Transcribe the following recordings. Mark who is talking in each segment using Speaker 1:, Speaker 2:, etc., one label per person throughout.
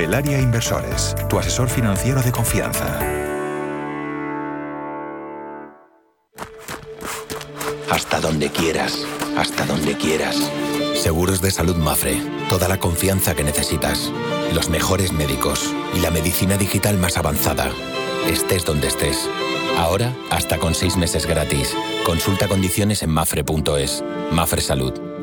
Speaker 1: Belaria Inversores, tu asesor financiero de confianza.
Speaker 2: Hasta donde quieras, hasta donde quieras.
Speaker 3: Seguros de Salud Mafre, toda la confianza que necesitas, los mejores médicos y la medicina digital más avanzada. Estés donde estés. Ahora, hasta con seis meses gratis. Consulta condiciones en mafre.es. Mafre Salud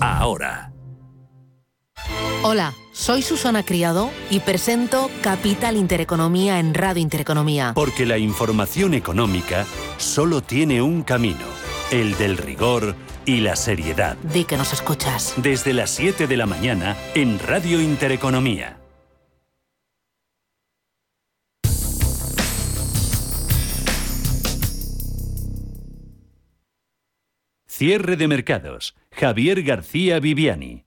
Speaker 4: ahora.
Speaker 5: Hola, soy Susana Criado y presento Capital Intereconomía en Radio Intereconomía.
Speaker 4: Porque la información económica solo tiene un camino, el del rigor y la seriedad.
Speaker 5: Di que nos escuchas.
Speaker 4: Desde las 7 de la mañana en Radio Intereconomía. Cierre de mercados. Javier García Viviani.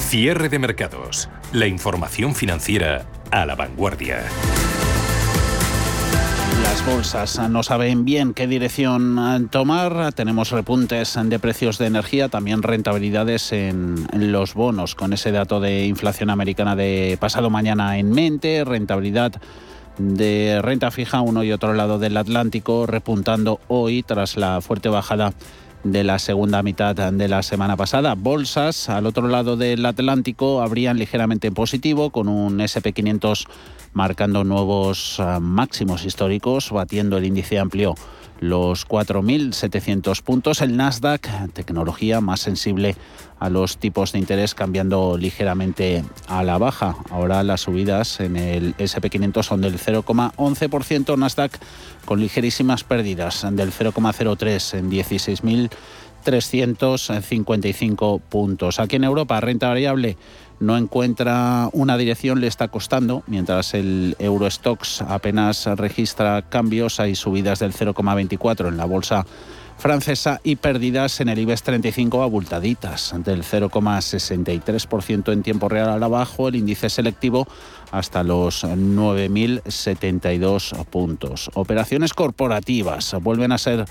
Speaker 6: Cierre de mercados. La información financiera a la vanguardia.
Speaker 7: Las bolsas no saben bien qué dirección tomar. Tenemos repuntes de precios de energía, también rentabilidades en los bonos, con ese dato de inflación americana de pasado mañana en mente, rentabilidad de renta fija uno y otro lado del Atlántico, repuntando hoy tras la fuerte bajada de la segunda mitad de la semana pasada. Bolsas al otro lado del Atlántico habrían ligeramente en positivo, con un SP500 marcando nuevos ah, máximos históricos, batiendo el índice amplio los 4.700 puntos. El Nasdaq, tecnología más sensible a los tipos de interés, cambiando ligeramente a la baja. Ahora las subidas en el SP500 son del 0,11%, Nasdaq con ligerísimas pérdidas del 0,03 en 16.355 puntos. Aquí en Europa, renta variable no encuentra una dirección, le está costando, mientras el Eurostox apenas registra cambios, hay subidas del 0,24 en la bolsa francesa y pérdidas en el IBEX 35 abultaditas del 0,63% en tiempo real al abajo, el índice selectivo hasta los 9.072 puntos. Operaciones corporativas vuelven a ser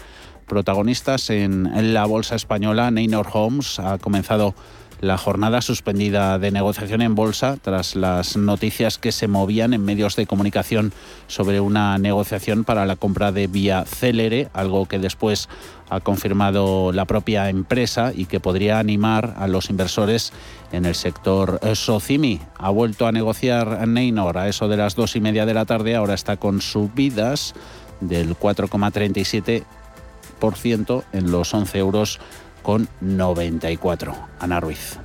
Speaker 7: protagonistas en, la bolsa española. Neynor Homes ha comenzado la jornada suspendida de negociación en bolsa tras las noticias que se movían en medios de comunicación sobre una negociación para la compra de Vía Célere, algo que después ha confirmado la propia empresa y que podría animar a los inversores en el sector Socimi. Ha vuelto a negociar Neynor a eso de las dos y media de la tarde, ahora está con subidas del 4,37% en los 11 euros con 94. Ana Ruiz.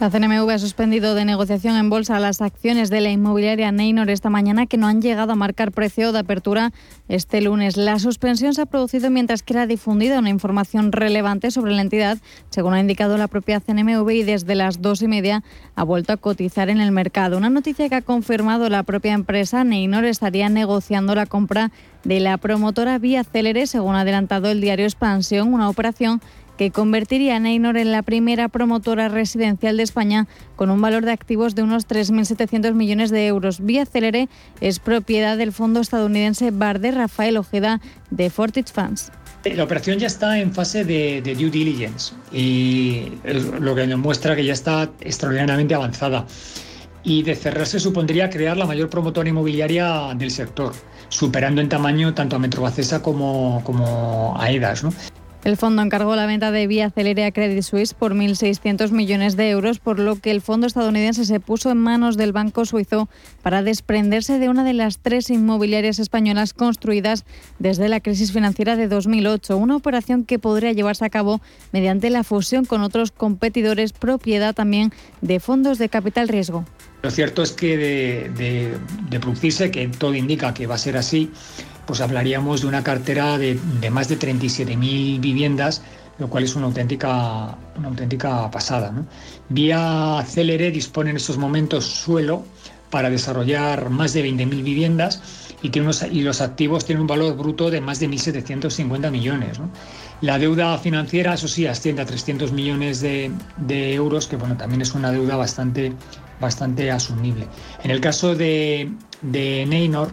Speaker 8: La CNMV ha suspendido de negociación en bolsa las acciones de la inmobiliaria Neynor esta mañana que no han llegado a marcar precio de apertura este lunes. La suspensión se ha producido mientras que era difundida una información relevante sobre la entidad, según ha indicado la propia CNMV, y desde las dos y media ha vuelto a cotizar en el mercado. Una noticia que ha confirmado la propia empresa, Neynor estaría negociando la compra de la promotora Vía Célere, según ha adelantado el diario Expansión, una operación que convertiría a Neynor en la primera promotora residencial de España con un valor de activos de unos 3.700 millones de euros. Vía Celere es propiedad del fondo estadounidense Barde Rafael Ojeda de Fortich Funds.
Speaker 9: La operación ya está en fase de, de, due diligence y lo que nos muestra que ya está extraordinariamente avanzada. Y de cerrarse supondría crear la mayor promotora inmobiliaria del sector, superando en tamaño tanto a Metrobacesa como, como a EDAS. ¿no?
Speaker 8: El fondo encargó la venta de Vía Celere a Credit Suisse por 1.600 millones de euros, por lo que el fondo estadounidense se puso en manos del banco suizo para desprenderse de una de las tres inmobiliarias españolas construidas desde la crisis financiera de 2008, una operación que podría llevarse a cabo mediante la fusión con otros competidores, propiedad también de fondos de capital riesgo.
Speaker 9: Lo cierto es que de, producirse, que todo indica que va a ser así, pues hablaríamos de una cartera de, más de 37.000 viviendas, lo cual es una auténtica, una auténtica pasada. Vía Célere dispone en estos momentos suelo para desarrollar más de 20.000 viviendas y, tiene y los activos tienen un valor bruto de más de 1.750 millones. La deuda financiera, eso sí, asciende a 300 millones de, de, euros, que bueno, también es una deuda bastante, bastante asumible. En el caso de, de Neynor,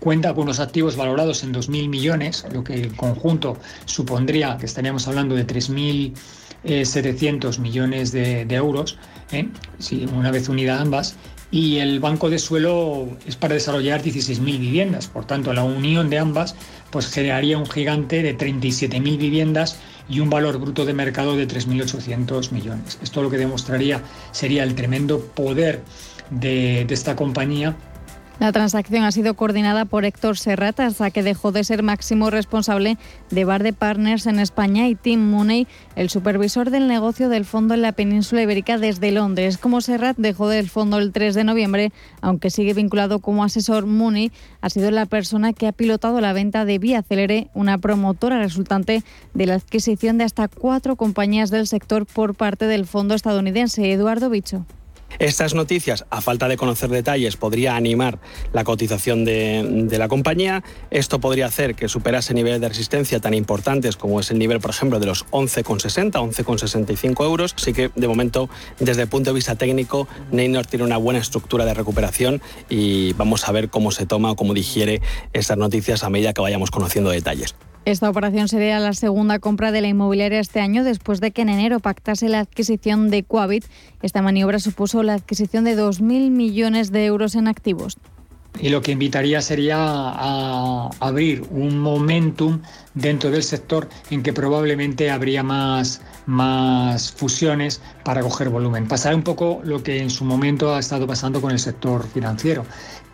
Speaker 9: cuenta con unos activos valorados en 2.000 millones, lo que en conjunto supondría que estaríamos hablando de 3.700 millones de, euros, ¿eh? una vez unida ambas, y el banco de suelo es para desarrollar 16.000 viviendas. Por tanto, la unión de ambas pues, generaría un gigante de 37.000 viviendas y un valor bruto de mercado de 3.800 millones. Esto lo que demostraría sería el tremendo poder de, de esta compañía
Speaker 8: la transacción ha sido coordinada por Héctor Serrata, que dejó de ser máximo responsable de Barde Partners en España, y Tim Mooney, el supervisor del negocio del fondo en la península ibérica desde Londres. Como Serrat dejó del fondo el 3 de noviembre, aunque sigue vinculado como asesor, Mooney ha sido la persona que ha pilotado la venta de Vía Celere, una promotora resultante de la adquisición de hasta cuatro compañías del sector por parte del fondo estadounidense. Eduardo Bicho.
Speaker 10: Estas noticias, a falta de conocer detalles, podría animar la cotización de, la compañía. Esto podría hacer que superase niveles de resistencia tan importantes como es el nivel, por ejemplo, de los 11,60, 11,65 euros. Así que, de momento, desde el punto de vista técnico, Neynor tiene una buena estructura de recuperación y vamos a ver cómo se toma o cómo digiere estas noticias a medida que vayamos conociendo detalles.
Speaker 8: Esta operación sería la segunda compra de la inmobiliaria este año después de que en enero pactase la adquisición de Coavit. Esta maniobra supuso la adquisición de 2.000 millones de euros en activos.
Speaker 9: Y lo que invitaría sería a abrir un momentum dentro del sector en que probablemente habría más, más fusiones para coger volumen. Pasará un poco lo que en su momento ha estado pasando con el sector financiero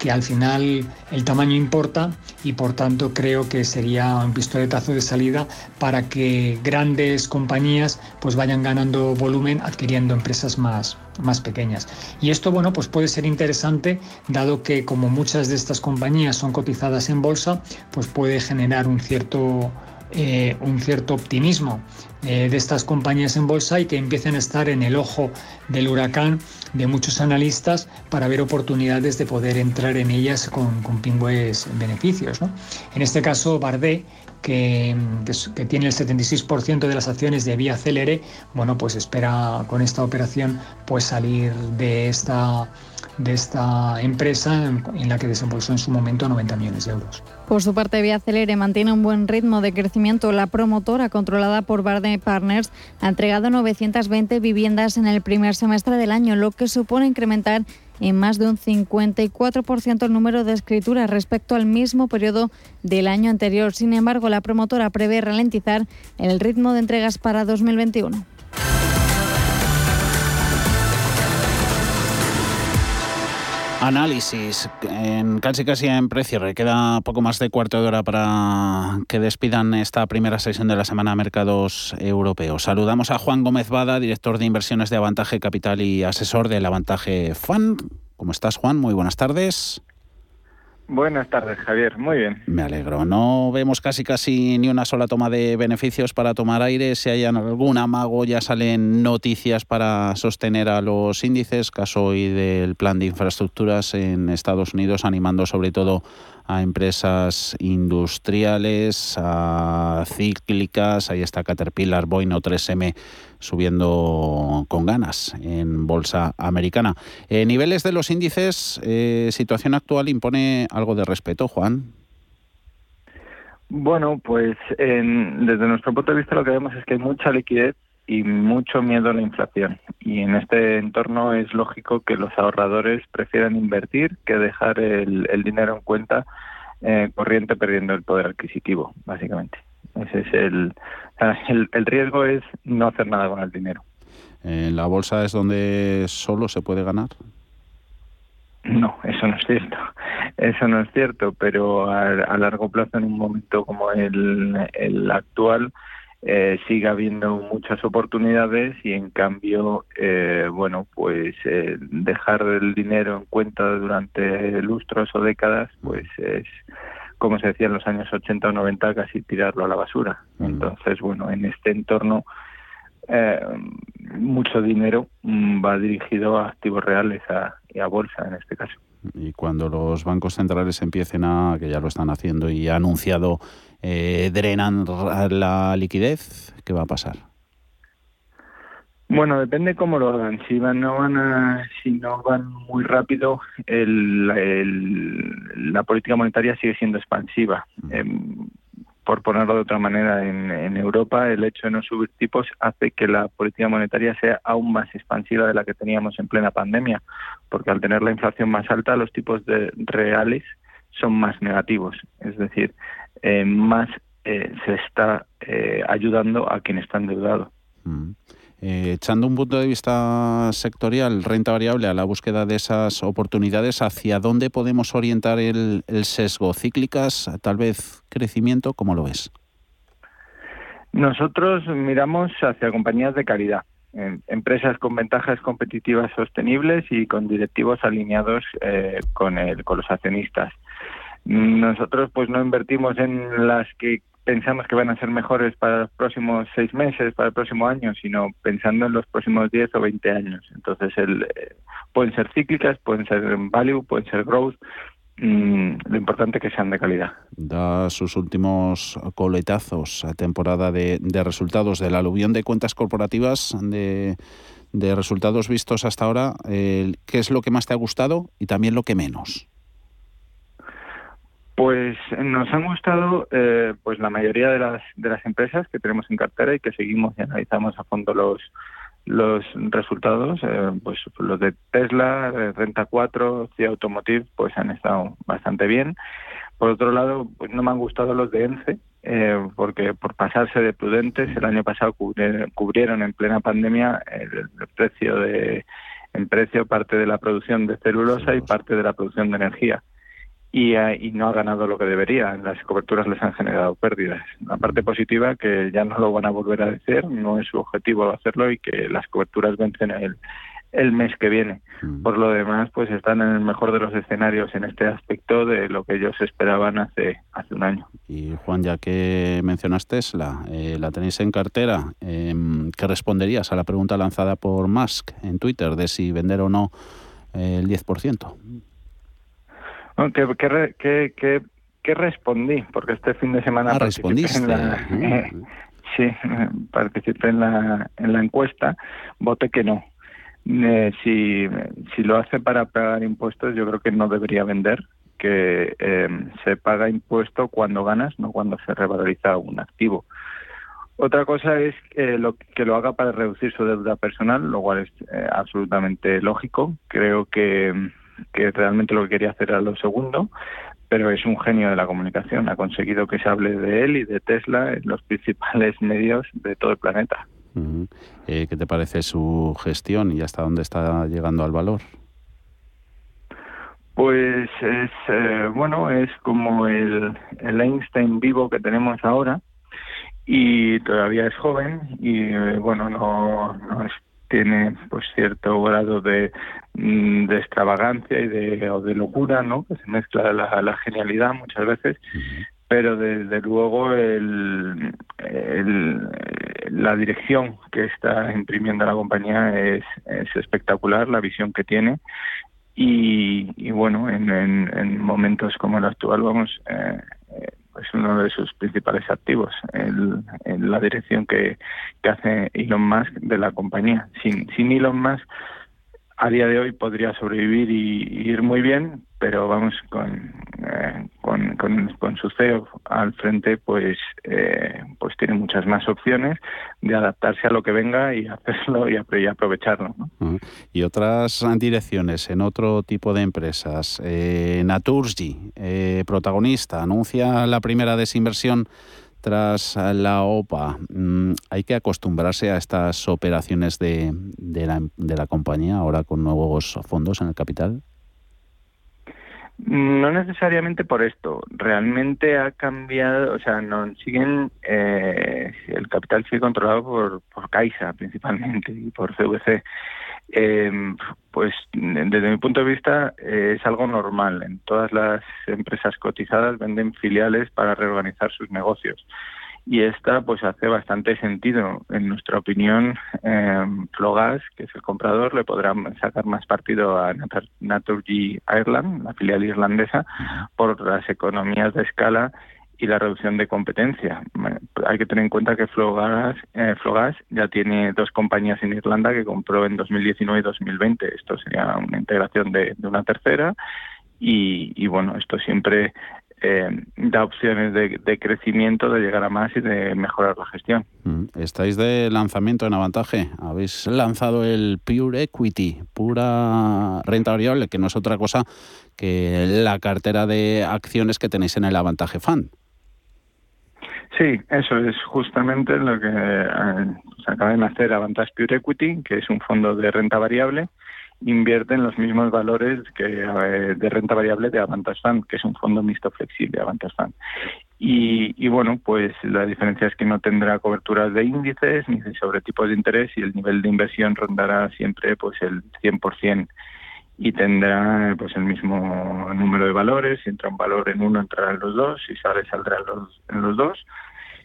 Speaker 9: que al final el tamaño importa y por tanto creo que sería un pistoletazo de salida para que grandes compañías pues vayan ganando volumen adquiriendo empresas más, más pequeñas. Y esto bueno pues puede ser interesante dado que como muchas de estas compañías son cotizadas en bolsa pues puede generar un cierto eh, un cierto optimismo eh, de estas compañías en bolsa y que empiecen a estar en el ojo del huracán de muchos analistas para ver oportunidades de poder entrar en ellas con, con pingües beneficios. En este caso, Bardé, que, que, tiene el 76% de las acciones de Vía Celere, bueno, pues espera con esta operación pues salir de esta de esta empresa en la que desembolsó en su momento 90 millones de euros.
Speaker 8: Por su parte, Vía Celere mantiene un buen ritmo de crecimiento. La promotora, controlada por Barde Partners, ha entregado 920 viviendas en el primer semestre del año, lo que supone incrementar en más de un 54% el número de escrituras respecto al mismo periodo del año anterior. Sin embargo, la promotora prevé ralentizar el ritmo de entregas para 2021.
Speaker 7: Análisis en casi casi en precio. Queda poco más de cuarto de hora para que despidan esta primera sesión de la semana Mercados Europeos. Saludamos a Juan Gómez Bada, director de inversiones de Avantaje Capital y asesor del Avantaje Fan. ¿Cómo estás, Juan? Muy buenas tardes.
Speaker 11: Buenas tardes, Javier. Muy bien.
Speaker 7: Me alegro. No vemos casi casi ni una sola toma de beneficios para tomar aire. Si hay algún amago, ya salen noticias para sostener a los índices. Caso hoy del plan de infraestructuras en Estados Unidos, animando sobre todo a empresas industriales, a cíclicas, ahí está Caterpillar, Boeing o 3M subiendo con ganas en bolsa americana. Eh, niveles de los índices, eh, situación actual impone algo de respeto, Juan.
Speaker 11: Bueno, pues desde nuestro punto de vista lo que vemos es que hay mucha liquidez y mucho miedo a la inflación. Y en este entorno es lógico que los ahorradores prefieran invertir que dejar el, dinero en cuenta eh, corriente perdiendo el poder adquisitivo, básicamente. Ese es el, el, el riesgo es no hacer nada con el dinero.
Speaker 7: ¿En la bolsa es donde solo se puede ganar?
Speaker 11: No, eso no es cierto. Eso no es cierto, pero a, largo plazo, en un momento como el, el actual, eh, sigue habiendo muchas oportunidades y en cambio, eh, bueno, pues eh, dejar el dinero en cuenta durante lustros o décadas, pues es, como se decía en los años 80 o 90, casi tirarlo a la basura. Entonces, bueno, en este entorno, eh, mucho dinero mm, va dirigido a activos reales a, y a bolsa en este caso.
Speaker 7: Y cuando los bancos centrales empiecen a, que ya lo están haciendo y ha anunciado, eh, drenan la liquidez, ¿qué va a pasar?
Speaker 11: Bueno, depende cómo lo hagan. Si van, no van a, si no van muy rápido, el, la política monetaria sigue siendo expansiva. Mm. Por ponerlo de otra manera, en, Europa el hecho de no subir tipos hace que la política monetaria sea aún más expansiva de la que teníamos en plena pandemia, porque al tener la inflación más alta, los tipos de reales son más negativos, es decir, eh, más eh, se está eh, ayudando a quien está endeudado.
Speaker 7: Mm. Eh, echando un punto de vista sectorial, renta variable, a la búsqueda de esas oportunidades, ¿hacia dónde podemos orientar el, sesgo? ¿Cíclicas? ¿Tal vez crecimiento? ¿Cómo lo ves?
Speaker 11: Nosotros miramos hacia compañías de calidad, empresas con ventajas competitivas sostenibles y con directivos alineados eh, con, el, con los accionistas. Nosotros pues no invertimos en las que pensamos que van a ser mejores para los próximos seis meses, para el próximo año, sino pensando en los próximos diez o veinte años. Entonces, el, eh, pueden ser cíclicas, pueden ser value, pueden ser growth. Mm, lo importante es que sean de calidad.
Speaker 7: Da sus últimos coletazos a temporada de, de resultados del aluvión de cuentas corporativas, de, de resultados vistos hasta ahora. ¿Qué es lo que más te ha gustado y también lo que menos?
Speaker 11: Pues nos han gustado eh, pues la mayoría de las de las empresas que tenemos en cartera y que seguimos y analizamos a fondo los los resultados, eh, pues los de Tesla, Renta 4, CIA Automotive, pues han estado bastante bien. Por otro lado, pues no me han gustado los de ENCE, eh, porque por pasarse de prudentes, el año pasado cubrieron, en plena pandemia el, precio de en precio parte de la producción de celulosa y parte de la producción de energía eh, y, no ha ganado lo que debería. Las coberturas les han generado pérdidas. La parte positiva, que ya no lo van a volver a decir, no es su objetivo hacerlo y que las coberturas vencen el, el mes que viene. Mm. Por lo demás, pues están en el mejor de los escenarios en este aspecto de lo que ellos esperaban hace, hace un año.
Speaker 7: Y Juan, ya que mencionas Tesla, eh, la tenéis en cartera, eh, ¿qué responderías a la pregunta lanzada por Musk en Twitter de si vender o no eh, el 10%?
Speaker 11: ¿Qué, respondí? Porque este fin de semana
Speaker 7: ah,
Speaker 11: en la, sí, participé en la, en la encuesta, voté que no. Eh, si, si lo hace para pagar impuestos, yo creo que no debería vender, que em, se paga impuesto cuando ganas, no cuando se revaloriza un activo. Otra cosa es que lo, que lo haga para reducir su deuda personal, lo cual es eh, absolutamente lógico. Creo que que realmente lo que quería hacer era lo segundo, pero es un genio de la comunicación. Ha conseguido que se hable de él y de Tesla en los principales medios de todo el planeta.
Speaker 7: Eh, ¿Qué te parece su gestión y hasta dónde está llegando al valor?
Speaker 11: Pues es eh, bueno, es como el, el Einstein vivo que tenemos ahora y todavía es joven y eh, bueno, no, no es tiene pues cierto grado de, mm, de extravagancia y de, o de locura, ¿no? Que se mezcla la, la genialidad muchas veces, pero desde luego el, el, la dirección que está imprimiendo la compañía es, es espectacular, la visión que tiene y, y bueno, en, en, en, momentos como el actual, vamos, eh, es uno de sus principales activos, el, la dirección que, que, hace Elon Musk de la compañía. Sin, sin Elon Musk, a día de hoy podría sobrevivir y ir muy bien, pero vamos con, eh, con, con, su CEO al frente pues eh, pues tiene muchas más opciones de adaptarse a lo que venga y hacerlo y, aprovecharlo
Speaker 7: y otras direcciones en otro tipo de empresas. Eh, Naturgy eh, protagonista anuncia la primera desinversión tras la OPA. Mm, ¿Hay que acostumbrarse a estas operaciones de, la, de la compañía ahora con nuevos fondos en el capital?
Speaker 11: No necesariamente por esto. Realmente ha cambiado, o sea, no siguen, eh, el capital sigue controlado por, por Caixa principalmente y por CVC. Eh, pues desde mi punto de vista eh, es algo normal. En todas las empresas cotizadas venden filiales para reorganizar sus negocios y esta pues hace bastante sentido. En nuestra opinión, eh, Flogas, que es el comprador, le podrá sacar más partido a Naturgy Ireland, la filial irlandesa, por las economías de escala y la reducción de competencia. Hay que tener en cuenta que Flogas, eh, Flogas ya tiene dos compañías en Irlanda que compró en 2019 y 2020. Esto sería una integración de, una tercera y, bueno, esto siempre eh, da opciones de, crecimiento, de llegar a más y de mejorar la gestión.
Speaker 7: Mm, estáis de lanzamiento en Avantaje. Habéis lanzado el Pure Equity, pura renta variable, que no es otra cosa que la cartera de acciones que tenéis en el Avantaje Fund.
Speaker 11: Sí, eso es justamente lo que eh, se acaba de nacer Avantage Pure Equity, que es un fondo de renta variable invierte en los mismos valores que eh, de renta variable de Avantage Fund, que es un fondo mixto flexible, Avantage Fund. Y, bueno, pues la diferencia es que no tendrá coberturas de índices ni sobre tipos de interés y el nivel de inversión rondará siempre pues el 100% y tendrá pues el mismo número de valores. Si entra un valor en uno, entrará en los dos. Si sale, saldrá los, en los dos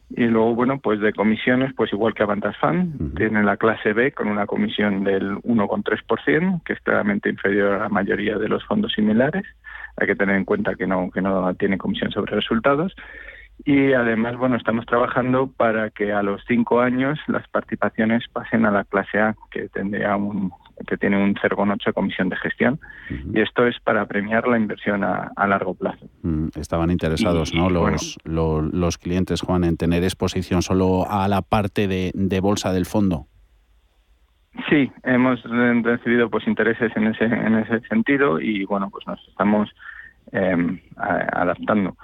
Speaker 11: y luego, bueno, pues de comisiones, pues igual que Avantas Fan, tiene la clase B con una comisión del 1,3%, que es claramente inferior a la mayoría de los fondos similares. Hay que tener en cuenta que no, que no tiene comisión sobre resultados. Y además, bueno, estamos trabajando para que a los cinco años las participaciones pasen a la clase A, que tendría un, que tiene un 0,8 de comisión de gestión. Y esto es para premiar la inversión a, largo plazo.
Speaker 7: Mm, estaban interesados ¿no? Los, los, clientes, Juan, en tener exposición solo a la parte de, bolsa del fondo.
Speaker 11: Sí, hemos recibido pues intereses en ese en ese sentido y bueno pues nos estamos em, adaptando.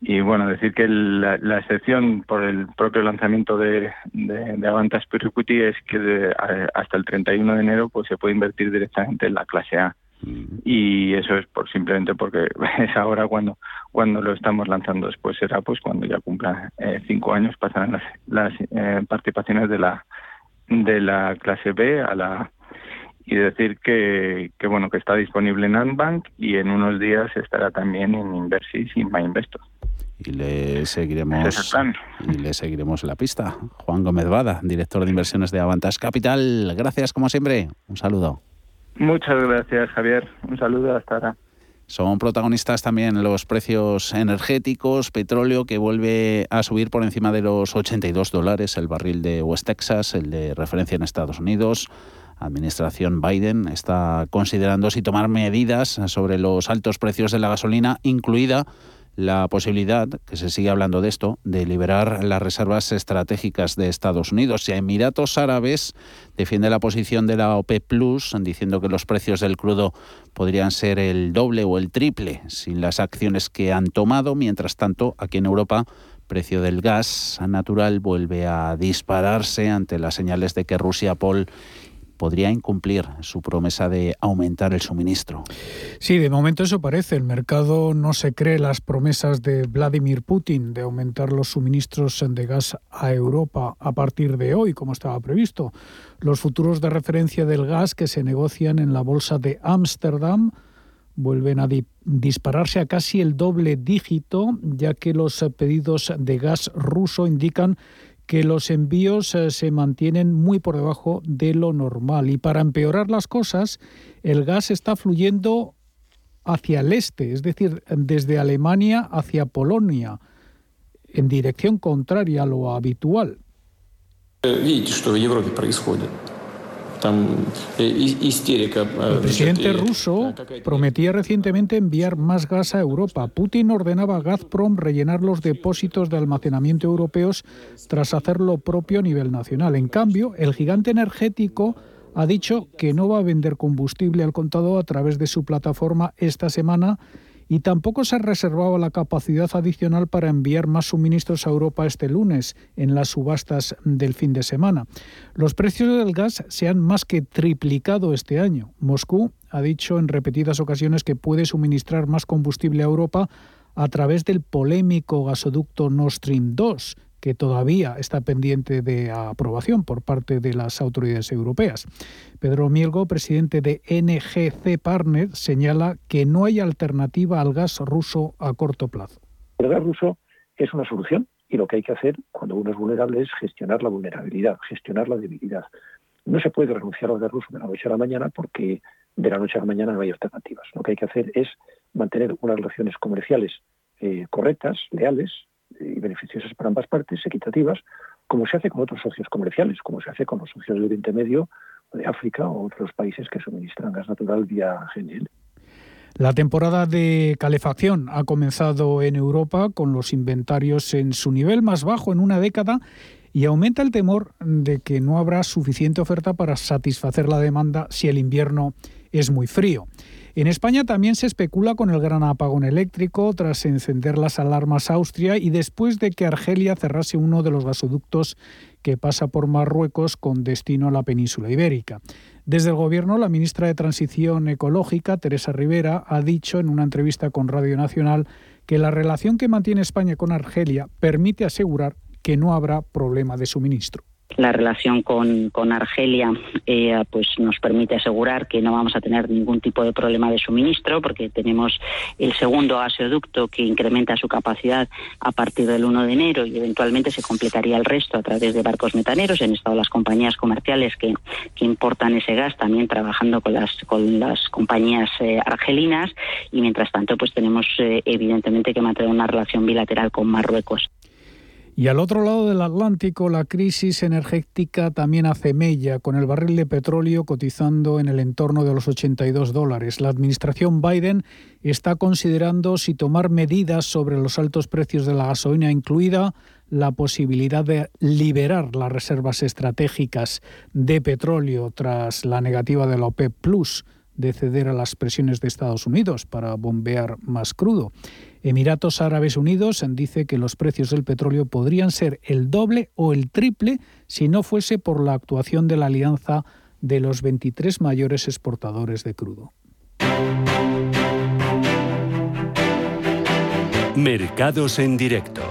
Speaker 11: Y bueno, decir que la, excepción por el propio lanzamiento de, de, de Avantas es que hasta el 31 de enero pues se puede invertir directamente en la clase A. Mm. Y eso es por simplemente porque es ahora cuando cuando lo estamos lanzando. Después será pues cuando ya cumpla eh, cinco años pasarán las, las eh, participaciones de la de la clase B a la y decir que, que bueno que está disponible en Antbank y en unos días estará también en Inversis y MyInvestor
Speaker 7: y le seguiremos y le seguiremos la pista. Juan Gómez Bada, director de inversiones de Avantas Capital. Gracias como siempre. Un saludo.
Speaker 11: Muchas gracias, Javier. Un saludo hasta ahora.
Speaker 7: Son protagonistas también los precios energéticos, petróleo que vuelve a subir por encima de los 82 dólares el barril de West Texas, el de referencia en Estados Unidos. Administración Biden está considerando si tomar medidas sobre los altos precios de la gasolina, incluida la posibilidad, que se sigue hablando de esto, de liberar las reservas estratégicas de Estados Unidos. Y Emiratos Árabes defiende la posición de la OPEP Plus, diciendo que los precios del crudo podrían ser el doble o el triple sin las acciones que han tomado. Mientras tanto, aquí en Europa, precio del gas natural vuelve a dispararse ante las señales de que Rusia, Paul podría incumplir su promesa de aumentar el suministro.
Speaker 12: Sí, de momento eso parece. El mercado no se cree las promesas de Vladimir Putin de aumentar los suministros de gas a Europa a partir de hoy, como estaba previsto. Los futuros de referencia del gas que se negocian en la bolsa de Ámsterdam vuelven a dispararse a casi el doble dígito, ya que los pedidos de gas ruso indican que los envíos eh, se mantienen muy por debajo de lo normal. Y para empeorar las cosas, el gas está fluyendo hacia el este, es decir, desde Alemania hacia Polonia, en dirección contraria a lo habitual. Eh, El presidente ruso prometía recientemente enviar más gas a Europa. Putin ordenaba a Gazprom rellenar los depósitos de almacenamiento europeos tras hacer lo propio a nivel nacional. En cambio, el gigante energético ha dicho que no va a vender combustible al contado a través de su plataforma esta semana y tampoco se reservaba la capacidad adicional para enviar más suministros a Europa este lunes en las subastas del fin de semana. Los precios del gas se han más que triplicado este año. Moscú ha dicho en repetidas ocasiones que puede suministrar más combustible a Europa a través del polémico gasoducto Nord Stream 2 que todavía está pendiente de aprobación por parte de las autoridades europeas. Pedro Mielgo, presidente de NGC Partner, señala que no hay alternativa al gas ruso a corto plazo.
Speaker 13: El gas ruso es una solución y lo que hay que hacer cuando uno es vulnerable es gestionar la vulnerabilidad, gestionar la debilidad. No se puede renunciar al gas ruso de la noche a la mañana porque de la noche a la mañana no hay alternativas. Lo que hay que hacer es mantener unas relaciones comerciales eh, correctas, leales, y beneficiosas para ambas partes, equitativas, como se hace con otros socios comerciales, como se hace con los socios del Oriente Medio, de África o otros países que suministran gas natural vía GNL.
Speaker 12: La temporada de calefacción ha comenzado en Europa con los inventarios en su nivel más bajo en una década y aumenta el temor de que no habrá suficiente oferta para satisfacer la demanda si el invierno es muy frío. En España también se especula con el gran apagón eléctrico tras encender las alarmas Austria y después de que Argelia cerrase uno de los gasoductos que pasa por Marruecos con destino a la península ibérica. Desde el Gobierno, la ministra de Transición Ecológica, Teresa Rivera, ha dicho en una entrevista con Radio Nacional que la relación que mantiene España con Argelia permite asegurar que no habrá problema de suministro
Speaker 14: la relación con, con Argelia eh, pues nos permite asegurar que no vamos a tener ningún tipo de problema de suministro porque tenemos el segundo gasoducto que incrementa su capacidad a partir del 1 de enero y eventualmente se completaría el resto a través de barcos metaneros. En estado las compañías comerciales que, que importan ese gas también trabajando con las, con las compañías eh, argelinas y mientras tanto pues tenemos eh, evidentemente que mantener una relación bilateral con Marruecos.
Speaker 12: Y al otro lado del Atlántico, la crisis energética también hace mella, con el barril de petróleo cotizando en el entorno de los 82 dólares. La administración Biden está considerando si tomar medidas sobre los altos precios de la gasolina, incluida la posibilidad de liberar las reservas estratégicas de petróleo tras la negativa de la OPEP Plus de ceder a las presiones de Estados Unidos para bombear más crudo. Emiratos Árabes Unidos dice que los precios del petróleo podrían ser el doble o el triple si no fuese por la actuación de la alianza de los 23 mayores exportadores de crudo.
Speaker 4: Mercados en directo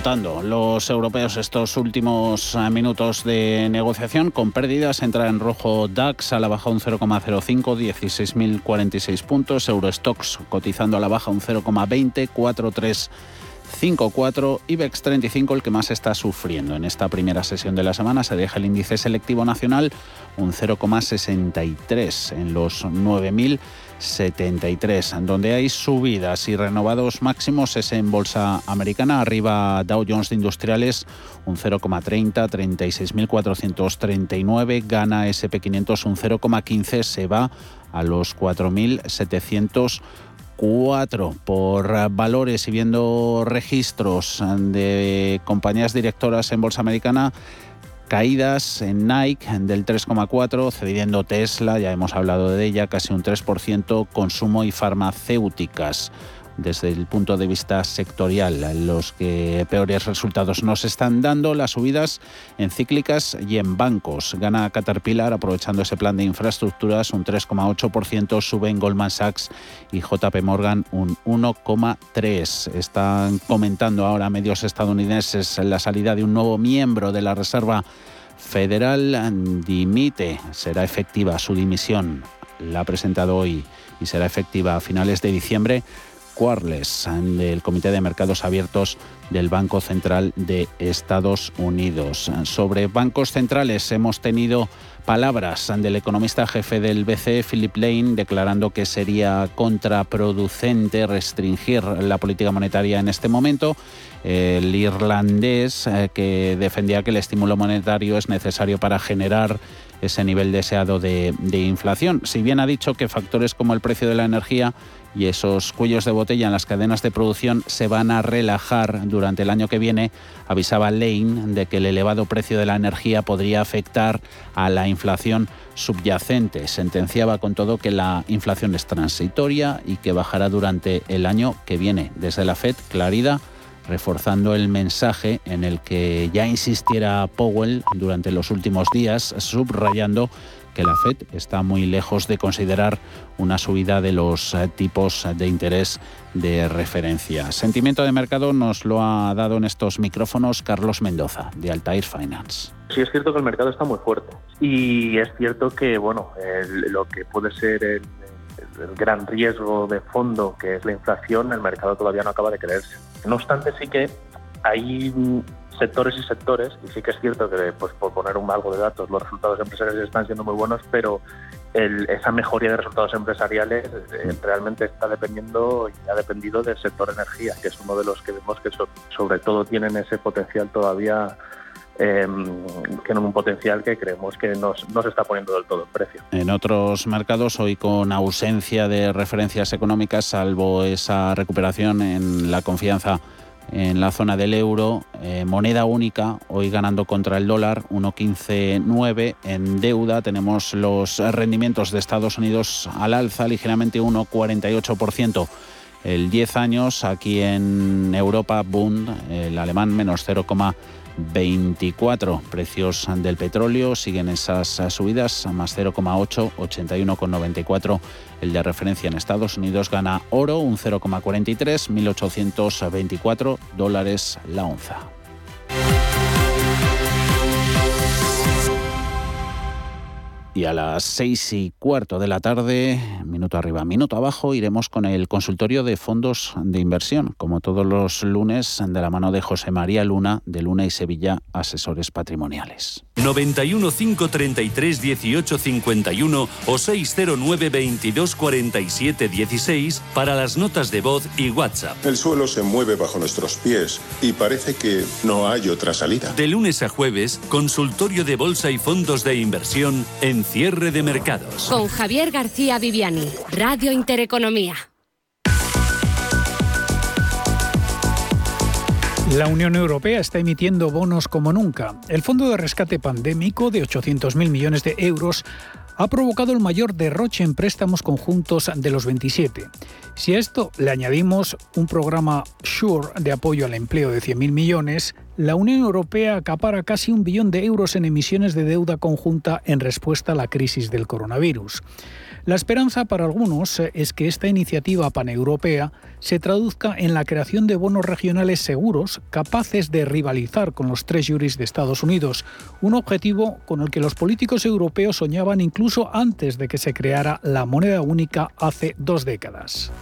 Speaker 7: afrontando los europeos estos últimos eh, minutos de negociación con pérdidas. Entra en rojo DAX a la baja un 0,05, 16.046 puntos. Eurostox cotizando a la baja un 0,20, 4,354. IBEX 35 el que más está sufriendo en esta primera sesión de la semana. Se deja el índice selectivo nacional un 0,63 en los 9.000. 73. Donde hay subidas y renovados máximos es en bolsa americana. Arriba Dow Jones de Industriales un 0,30, 36.439. Gana SP500 un 0,15. Se va a los 4.704 por valores y viendo registros de compañías directoras en bolsa americana Caídas en Nike del 3,4, cediendo Tesla, ya hemos hablado de ella, casi un 3%, consumo y farmacéuticas desde el punto de vista sectorial. Los que peores resultados nos están dando las subidas en cíclicas y en bancos. Gana Caterpillar aprovechando ese plan de infraestructuras un 3,8%, sube en Goldman Sachs y JP Morgan un 1,3%. Están comentando ahora medios estadounidenses la salida de un nuevo miembro de la Reserva Federal. Dimite, será efectiva su dimisión. La ha presentado hoy y será efectiva a finales de diciembre Quarles del Comité de Mercados Abiertos del Banco Central de Estados Unidos. Sobre bancos centrales hemos tenido palabras del economista jefe del BCE, Philip Lane, declarando que sería contraproducente restringir la política monetaria en este momento. El irlandés, eh, que defendía que el estímulo monetario es necesario para generar ese nivel deseado de, inflación. Si bien ha dicho que factores como el precio de la energía y esos cuellos de botella en las cadenas de producción se van a relajar durante el año que viene, avisaba Lane de que el elevado precio de la energía podría afectar a la inflación subyacente. Sentenciaba con todo que la inflación es transitoria y que bajará durante el año que viene. Desde la Fed, claridad reforzando el mensaje en el que ya insistiera Powell durante los últimos días, subrayando que la Fed está muy lejos de considerar una subida de los eh, tipos de interés de referencia. Sentimiento de mercado nos lo ha dado en estos micrófonos Carlos Mendoza, de Altair Finance.
Speaker 15: Sí es cierto que el mercado está muy fuerte y es cierto que bueno lo que puede ser el, el gran riesgo de fondo que es la inflación, el mercado todavía no acaba de creerse. No obstante, sí que hay sectores y sectores, y sí que es cierto que, pues por poner un algo de datos, los resultados empresariales están siendo muy buenos, pero esa mejoría de resultados empresariales eh, realmente está dependiendo y ha dependido del sector energía, que es uno de los que vemos que sobre todo tienen ese potencial todavía eh, tienen un potencial que creemos que no, se está poniendo del todo en precio.
Speaker 7: En otros mercados, hoy con ausencia de referencias económicas, salvo esa recuperación en la confianza en la zona del euro, eh, moneda única, hoy ganando contra el dólar 1,15,9. En deuda tenemos los rendimientos de Estados Unidos al alza, ligeramente 1,48%. El 10 años, aquí en Europa, Bund, el alemán menos 0,5%. 24. Precios del petróleo siguen esas subidas a más 0,8, 81,94. El de referencia en Estados Unidos gana oro un 0,43, 1.824 dólares la onza. Y a las seis y cuarto de la tarde, minuto arriba, minuto abajo, iremos con el consultorio de fondos de inversión, como todos los lunes, de la mano de José María Luna, de Luna y Sevilla, asesores patrimoniales.
Speaker 4: 91 533 18 51 o 609 22 47 16 para las notas de voz y WhatsApp.
Speaker 16: El suelo se mueve bajo nuestros pies y parece que no hay otra salida.
Speaker 4: De lunes a jueves, consultorio de bolsa y fondos de inversión en cierre de mercados.
Speaker 17: Con Javier García Viviani, Radio Intereconomía.
Speaker 12: La Unión Europea está emitiendo bonos como nunca. El Fondo de Rescate Pandémico de 800.000 millones de euros ha provocado el mayor derroche en préstamos conjuntos de los 27. Si a esto le añadimos un programa SURE de apoyo al empleo de 100.000 millones, la Unión Europea acapara casi un billón de euros en emisiones de deuda conjunta en respuesta a la crisis del coronavirus. La esperanza para algunos eh, es que esta iniciativa paneuropea se traduzca en la creación de bonos regionales seguros capaces de rivalizar con los treasuries de Estados Unidos, un objetivo con el que los políticos europeos soñaban incluso antes de que se creara la moneda única hace dos décadas.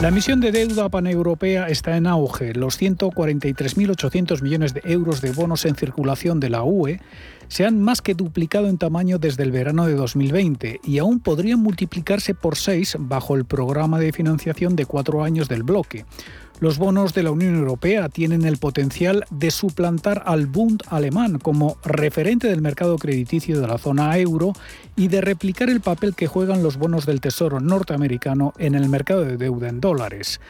Speaker 12: La emisión de deuda paneuropea está en auge. Los 143.800 millones de euros de bonos en circulación de la UE se han más que duplicado en tamaño desde el verano de 2020 y aún podrían multiplicarse por seis bajo el programa de financiación de cuatro años del bloque. Los bonos de la Unión Europea tienen el potencial de suplantar al Bund alemán como referente del mercado crediticio de la zona euro y de replicar el papel que juegan los bonos del Tesoro norteamericano en el mercado de deuda en dólares.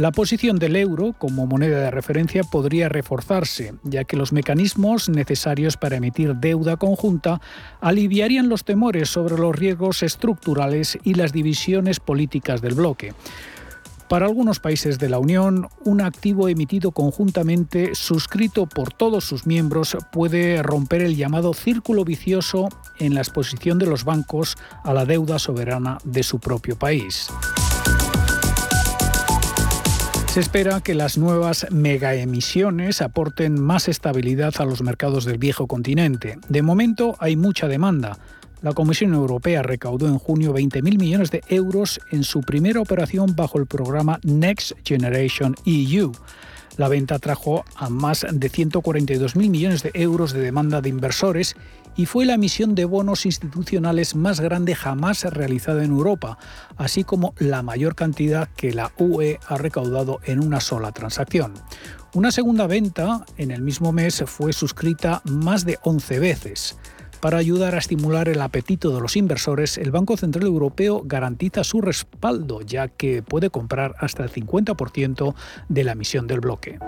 Speaker 12: La posición del euro como moneda de referencia podría reforzarse, ya que los mecanismos necesarios para emitir deuda conjunta aliviarían los temores sobre los riesgos estructurales y las divisiones políticas del bloque. Para algunos países de la Unión, un activo emitido conjuntamente, suscrito por todos sus miembros, puede romper el llamado círculo vicioso en la exposición de los bancos a la deuda soberana de su propio país. Se espera que las nuevas megaemisiones aporten más estabilidad a los mercados del viejo continente. De momento hay mucha demanda. La Comisión Europea recaudó en junio 20.000 millones de euros en su primera operación bajo el programa Next Generation EU. La venta trajo a más de 142.000 millones de euros de demanda de inversores y fue la emisión de bonos institucionales más grande jamás realizada en Europa, así como la mayor cantidad que la UE ha recaudado en una sola transacción. Una segunda venta en el mismo mes fue suscrita más de 11 veces. Para ayudar a estimular el apetito de los inversores, el Banco Central Europeo garantiza su respaldo, ya que puede comprar hasta el 50% de la emisión del bloque.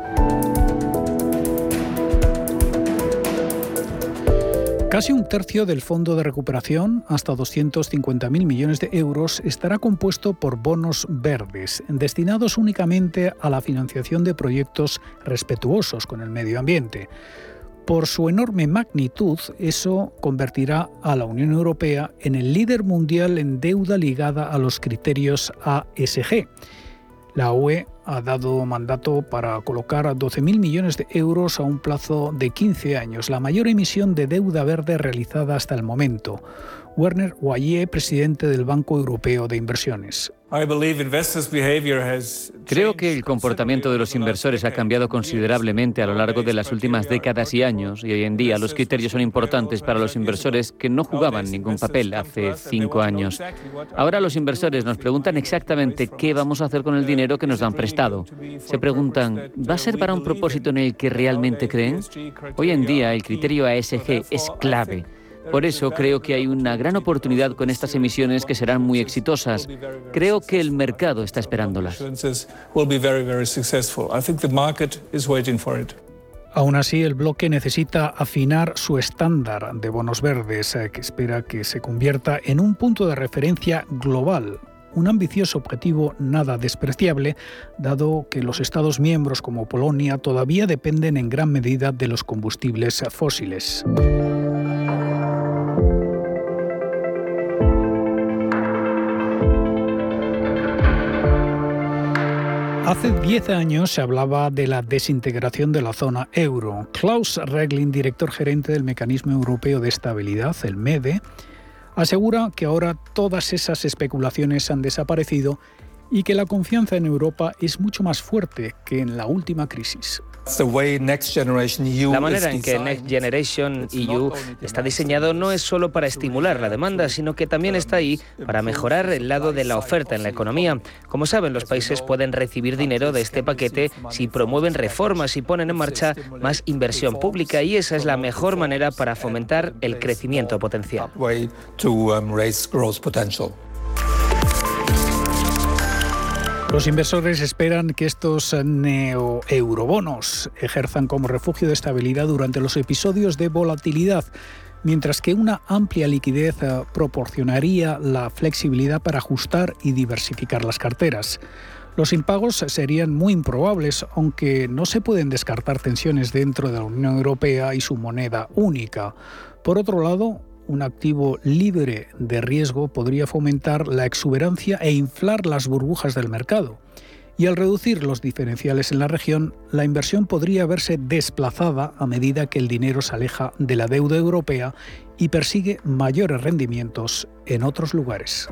Speaker 12: Casi un tercio del fondo de recuperación, hasta 250.000 millones de euros, estará compuesto por bonos verdes, destinados únicamente a la financiación de proyectos respetuosos con el medio ambiente. Por su enorme magnitud, eso convertirá a la Unión Europea en el líder mundial en deuda ligada a los criterios ASG. La UE ha dado mandato para colocar 12.000 millones de euros a un plazo de 15 años, la mayor emisión de deuda verde realizada hasta el momento. Werner Hoyer, presidente del Banco Europeo de Inversiones.
Speaker 18: Creo que el comportamiento de los inversores ha cambiado considerablemente a lo largo de las últimas décadas y años y hoy en día los criterios son importantes para los inversores que no jugaban ningún papel hace cinco años. Ahora los inversores nos preguntan exactamente qué vamos a hacer con el dinero que nos dan prestado. Se preguntan, ¿va a ser para un propósito en el que realmente creen? Hoy en día el criterio ASG es clave. Por eso creo que hay una gran oportunidad con estas emisiones que serán muy exitosas. Creo que el mercado está esperándolas.
Speaker 12: Aún así, el bloque necesita afinar su estándar de bonos verdes, eh, que espera que se convierta en un punto de referencia global. Un ambicioso objetivo nada despreciable, dado que los Estados miembros como Polonia todavía dependen en gran medida de los combustibles fósiles. Hace 10 años se hablaba de la desintegración de la zona euro. Klaus Regling, director gerente del Mecanismo Europeo de Estabilidad, el MEDE, asegura que ahora todas esas especulaciones han desaparecido y que la confianza en Europa es mucho más fuerte que en la última crisis.
Speaker 19: La manera en que Next Generation EU está diseñado no es solo para estimular la demanda, sino que también está ahí para mejorar el lado de la oferta en la economía. Como saben, los países pueden recibir dinero de este paquete si promueven reformas y ponen en marcha más inversión pública y esa es la mejor manera para fomentar el crecimiento potencial.
Speaker 12: Los inversores esperan que estos neo-eurobonos ejerzan como refugio de estabilidad durante los episodios de volatilidad, mientras que una amplia liquidez eh, proporcionaría la flexibilidad para ajustar y diversificar las carteras. Los impagos serían muy improbables, aunque no se pueden descartar tensiones dentro de la Unión Europea y su moneda única. Por otro lado, un activo libre de riesgo podría fomentar la exuberancia e inflar las burbujas del mercado. Y al reducir los diferenciales en la región, la inversión podría verse desplazada a medida que el dinero se aleja de la deuda europea y persigue mayores rendimientos en otros lugares.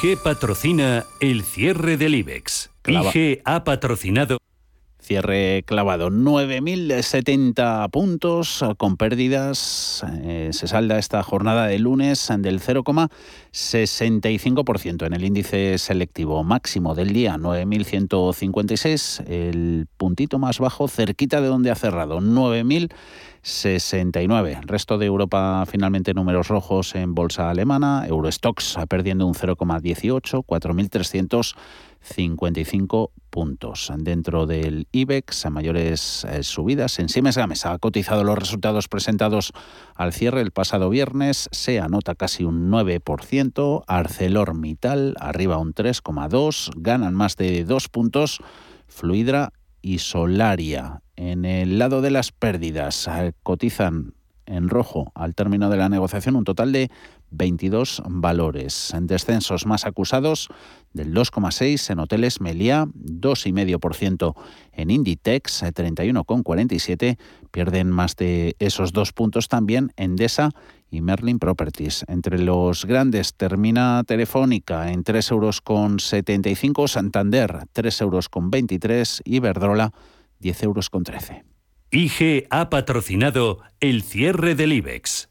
Speaker 4: IG patrocina el cierre del IBEX. IG ha patrocinado
Speaker 7: Cierre clavado, 9.070 puntos con pérdidas. Eh, se salda esta jornada de lunes del 0,65% en el índice selectivo máximo del día, 9.156. El puntito más bajo, cerquita de donde ha cerrado, 9.069. El resto de Europa finalmente números rojos en bolsa alemana. Eurostox perdiendo un 0,18, 4.300. 55 puntos. Dentro del IBEX, a mayores eh, subidas. En Siemens Games ha cotizado los resultados presentados al cierre el pasado viernes. Se anota casi un 9%. ArcelorMittal arriba un 3,2%. Ganan más de 2 puntos. Fluidra y Solaria. En el lado de las pérdidas, eh, cotizan en rojo al término de la negociación un total de 22 valores. En descensos más acusados del 2,6 en hoteles Meliá, 2,5% en Inditex, 31,47. Pierden más de esos dos puntos también Endesa y Merlin Properties. Entre los grandes termina Telefónica en 3,75 euros, Santander 3,23 euros, Iberdrola 10 euros con 13.
Speaker 4: IG ha patrocinado el cierre del IBEX.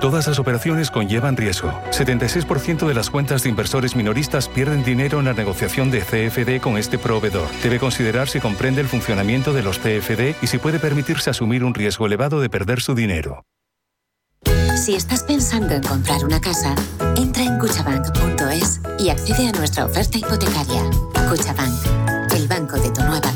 Speaker 20: Todas las operaciones conllevan riesgo. 76% de las cuentas de inversores minoristas pierden dinero en la negociación de CFD con este proveedor. Debe considerar si comprende el funcionamiento de los CFD y si puede permitirse asumir un riesgo elevado de perder su dinero.
Speaker 21: Si estás pensando en comprar una casa, entra en cuchabank.es y accede a nuestra oferta hipotecaria. Cuchabank, el banco de tu nueva.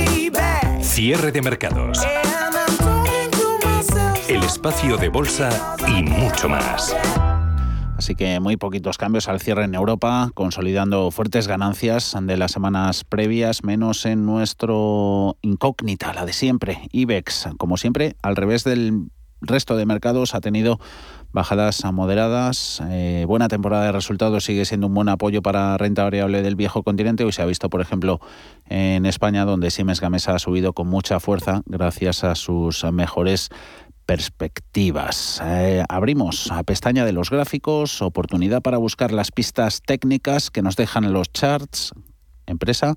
Speaker 1: cierre de mercados. El espacio de bolsa y mucho más.
Speaker 7: Así que muy poquitos cambios al cierre en Europa, consolidando fuertes ganancias de las semanas previas, menos en nuestro incógnita, la de siempre, IBEX. Como siempre, al revés del resto de mercados, ha tenido bajadas moderadas. Eh, buena temporada de resultados sigue siendo un buen apoyo para renta variable del viejo continente. Hoy se ha visto, por ejemplo, en España, donde Siemens Gamesa ha subido con mucha fuerza gracias a sus mejores perspectivas. Eh, abrimos a pestaña de los gráficos, oportunidad para buscar las pistas técnicas que nos dejan los charts, empresa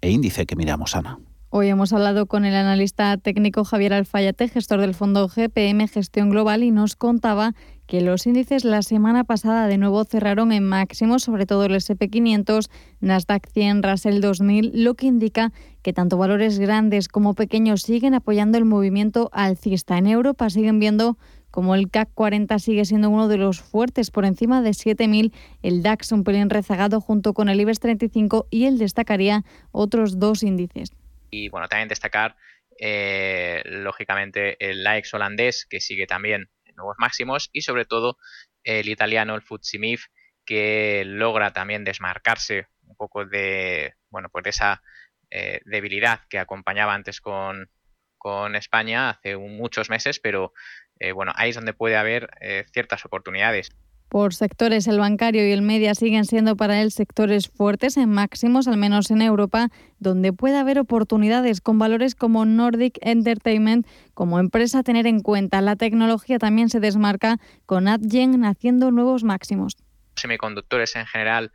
Speaker 7: e índice que miramos, Ana.
Speaker 8: Hoy hemos hablado con el analista técnico Javier Alfayate, gestor del fondo GPM Gestión Global, y nos contaba que los índices la semana pasada de nuevo cerraron en máximos, sobre todo el SP500, Nasdaq 100, Russell 2000, lo que indica que tanto valores grandes como pequeños siguen apoyando el movimiento alcista. En Europa siguen viendo como el CAC 40 sigue siendo uno de los fuertes por encima de 7.000, el DAX un pelín rezagado junto con el IBEX 35 y él destacaría otros dos índices.
Speaker 22: Y bueno, también destacar, eh, lógicamente, el AEX holandés, que sigue también en nuevos máximos, y sobre todo el italiano, el FTSE que logra también desmarcarse un poco de, bueno, pues de esa eh, debilidad que acompañaba antes con, con España hace muchos meses, pero eh, bueno, ahí es donde puede haber ciertas oportunidades.
Speaker 8: Por sectores, el bancario y el media siguen siendo para él sectores fuertes en máximos, al menos en Europa, donde puede haber oportunidades con valores como Nordic Entertainment como empresa a tener en cuenta. La tecnología también se desmarca con Adyen haciendo nuevos máximos.
Speaker 22: Semiconductores en general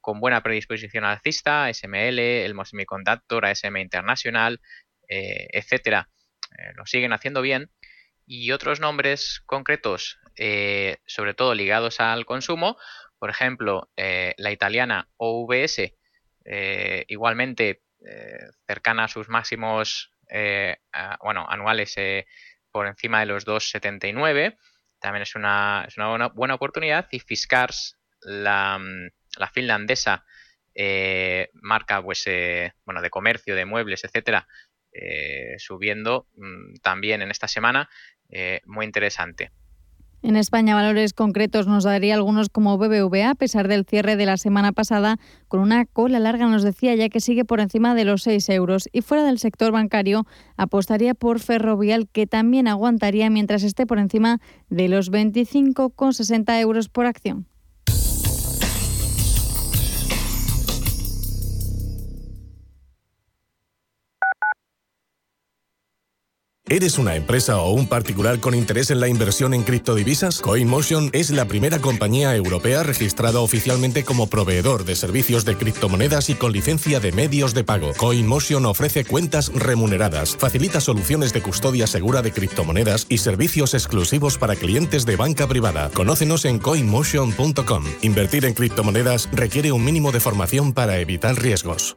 Speaker 22: con buena predisposición alcista, SML, el Semiconductor, ASM International, etcétera, lo siguen haciendo bien. Y otros nombres concretos, sobre todo ligados al consumo, por ejemplo, la italiana OVS, igualmente cercana a sus máximos bueno, anuales por encima de los 2,79. También es una, es una buena, oportunidad. Y Fiskars, la, la finlandesa, eh, marca pues, eh, bueno, de comercio, de muebles, etcétera, eh, subiendo mm, también en esta semana. muy interesante.
Speaker 8: En España, valores concretos nos daría algunos como BBVA, a pesar del cierre de la semana pasada, con una cola larga, nos decía, ya que sigue por encima de los 6 euros. Y fuera del sector bancario, apostaría por Ferrovial, que también aguantaría mientras esté por encima de los 25,60 euros por acción.
Speaker 23: ¿Eres una empresa o un particular con interés en la inversión en criptodivisas? CoinMotion es la primera compañía europea registrada oficialmente como proveedor de servicios de criptomonedas y con licencia de medios de pago. CoinMotion ofrece cuentas remuneradas, facilita soluciones de custodia segura de criptomonedas y servicios exclusivos para clientes de banca privada. Conócenos en coinmotion.com. Invertir en criptomonedas requiere un mínimo de formación para evitar riesgos.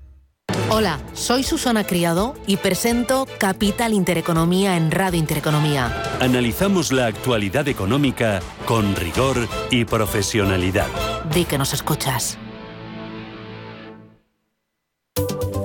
Speaker 24: Hola, soy Susana Criado y presento Capital Intereconomía en Radio Intereconomía.
Speaker 4: Analizamos la actualidad económica con rigor y profesionalidad.
Speaker 24: Di que nos escuchas.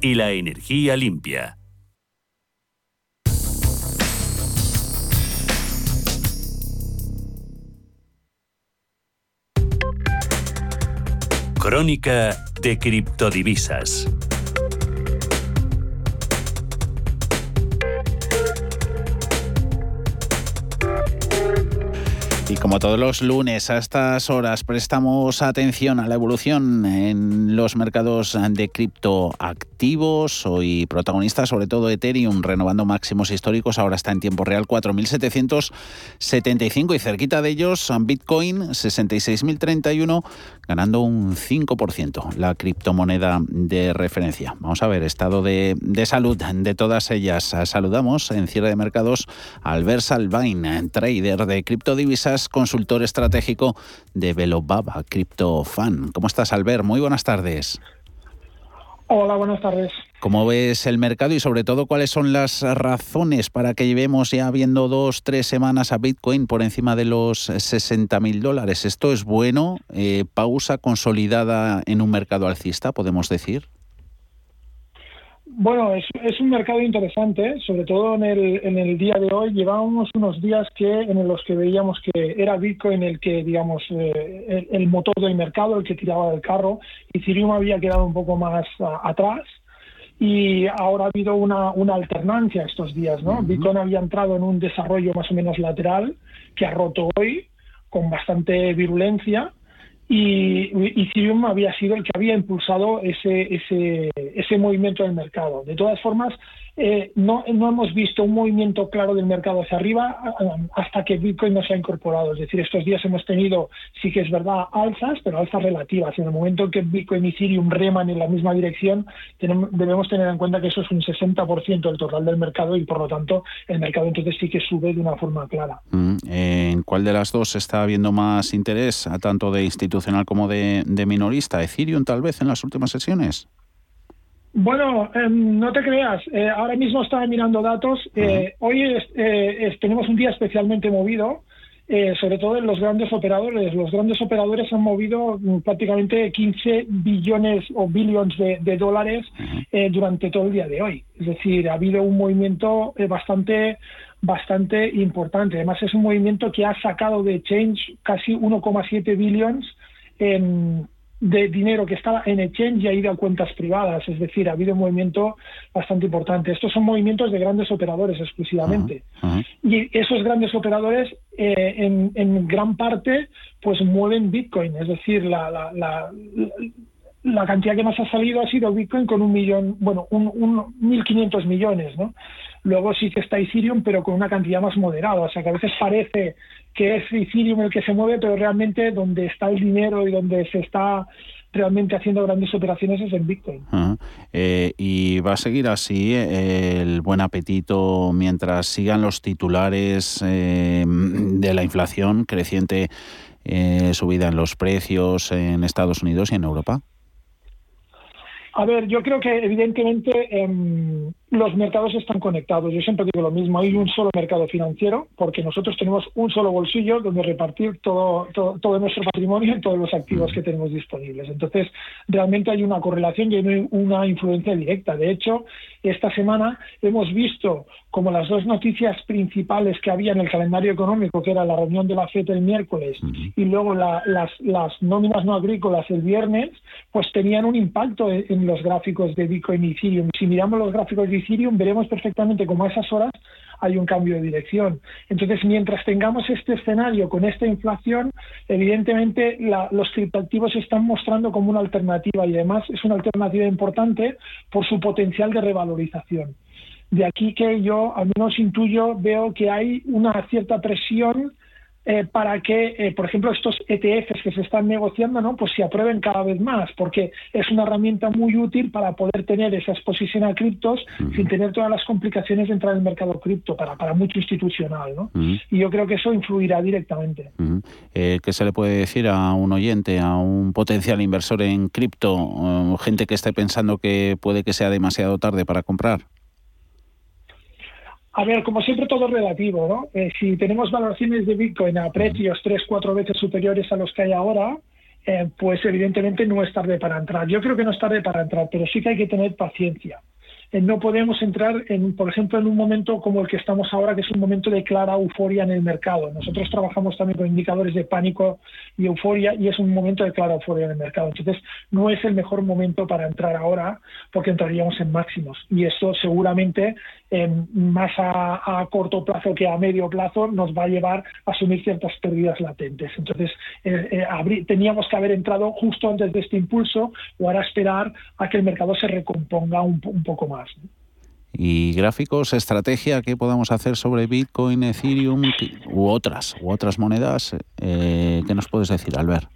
Speaker 4: y la energía limpia. Crónica de criptodivisas.
Speaker 7: Y como todos los lunes a estas horas prestamos atención a la evolución en los mercados de criptoactivos, hoy protagonista sobre todo Ethereum renovando máximos históricos, ahora está en tiempo real 4.775 y cerquita de ellos Bitcoin 66.031 ganando un 5%, la criptomoneda de referencia. Vamos a ver, estado de, salud de todas ellas. Saludamos en cierre de mercados a Albert Salvain, trader de criptodivisas, consultor estratégico de Velobaba, CryptoFan. ¿Cómo estás, Albert? Muy buenas tardes.
Speaker 25: Hola, buenas tardes.
Speaker 7: ¿Cómo ves el mercado y sobre todo cuáles son las razones para que llevemos ya viendo dos, tres semanas a Bitcoin por encima de los 60 mil dólares? ¿Esto es bueno? Eh, ¿Pausa consolidada en un mercado alcista, podemos decir?
Speaker 25: Bueno, es, un mercado interesante, sobre todo en el, en el día de hoy. Llevábamos unos días que en los que veíamos que era Bitcoin el que, digamos, eh, el, motor del mercado, el que tiraba del carro, y Ethereum había quedado un poco más atrás. Y ahora ha habido una, una alternancia estos días, ¿no? Bitcoin había entrado en un desarrollo más o menos lateral que ha roto hoy con bastante virulencia y Ethereum había sido el que había impulsado ese, ese, ese movimiento del mercado. De todas formas, eh, no, no hemos visto un movimiento claro del mercado hacia arriba hasta que Bitcoin no se ha incorporado. Es decir, estos días hemos tenido, sí que es verdad, alzas, pero alzas relativas. En el momento en que Bitcoin y Ethereum reman en la misma dirección, debemos tener en cuenta que eso es un 60% del total del mercado y por lo tanto el mercado entonces sí que sube de una forma clara.
Speaker 7: Mm, ¿En cuál de las dos está habiendo más interés, tanto de institucional como de, de minorista? ¿Ethereum tal vez en las últimas sesiones?
Speaker 25: Bueno, em, no te creas. Eh, ahora mismo estaba mirando datos. Eh, hoy eh, tenemos un día especialmente movido, sobre todo en los grandes operadores. Los grandes operadores han movido mm, prácticamente 15 billones o billones de, dólares durante todo el día de hoy. Es decir, ha habido un movimiento bastante bastante importante. Además, es un movimiento que ha sacado de Change casi 1,7 billones en de dinero que estaba en exchange y ha ido a cuentas privadas, es decir, ha habido un movimiento bastante importante. Estos son movimientos de grandes operadores exclusivamente. Y esos grandes operadores, eh, en, gran parte, pues mueven Bitcoin, es decir, la, la, la, la, cantidad que más ha salido ha sido Bitcoin con un millón, bueno, un, un 1.500 millones, ¿no? Luego sí que está Ethereum, pero con una cantidad más moderada. O sea, que a veces parece que es Ethereum el que se mueve, pero realmente donde está el dinero y donde se está realmente haciendo grandes operaciones es en Bitcoin.
Speaker 7: Eh, y va a seguir así eh, el buen apetito mientras sigan los titulares eh, de la inflación creciente, subida en los precios en Estados Unidos y en Europa.
Speaker 25: A ver, yo creo que evidentemente em, los mercados están conectados. Yo siempre digo lo mismo, hay un solo mercado financiero porque nosotros tenemos un solo bolsillo donde repartir todo, todo, nuestro patrimonio y todos los activos que tenemos disponibles. Entonces, realmente hay una correlación y hay una influencia directa. De hecho, esta semana hemos visto como las dos noticias principales que había en el calendario económico, que era la reunión de la FED el miércoles y luego las, las nóminas no agrícolas el viernes, pues tenían un impacto en los gráficos de Bitcoin y Ethereum. Si miramos los gráficos de Veremos perfectamente cómo a esas horas hay un cambio de dirección. Entonces, mientras tengamos este escenario con esta inflación, evidentemente los criptoactivos se están mostrando como una alternativa y además es una alternativa importante por su potencial de revalorización. De aquí que yo, al menos intuyo, veo que hay una cierta presión eh, para que, eh, por ejemplo, estos ETFs que se están negociando, ¿no? pues se aprueben cada vez más, porque es una herramienta muy útil para poder tener esa exposición a criptos sin tener todas las complicaciones de entrar en el mercado cripto para, para mucho institucional. ¿no? Y yo creo que eso influirá directamente.
Speaker 7: Eh, ¿Qué se le puede decir a un oyente, a un potencial inversor en cripto, gente que esté pensando que puede que sea demasiado tarde para comprar?
Speaker 25: A ver, como siempre todo es relativo, ¿no? Eh, si tenemos valoraciones de Bitcoin a precios tres, cuatro veces superiores a los que hay ahora, eh, pues evidentemente no es tarde para entrar. Yo creo que no es tarde para entrar, pero sí que hay que tener paciencia. Eh, no podemos entrar, en, por ejemplo, en un momento como el que estamos ahora, que es un momento de clara euforia en el mercado. Nosotros trabajamos también con indicadores de pánico y euforia y es un momento de clara euforia en el mercado. Entonces, no es el mejor momento para entrar ahora porque entraríamos en máximos. Y eso seguramente, más a, corto plazo que a medio plazo, nos va a llevar a asumir ciertas pérdidas latentes. Entonces, eh, eh, teníamos que haber entrado justo antes de este impulso o ahora esperar a que el mercado se recomponga un poco más.
Speaker 7: Y gráficos, estrategia que podamos hacer sobre Bitcoin, Ethereum u otras, u otras monedas, eh, ¿qué nos puedes decir, Albert?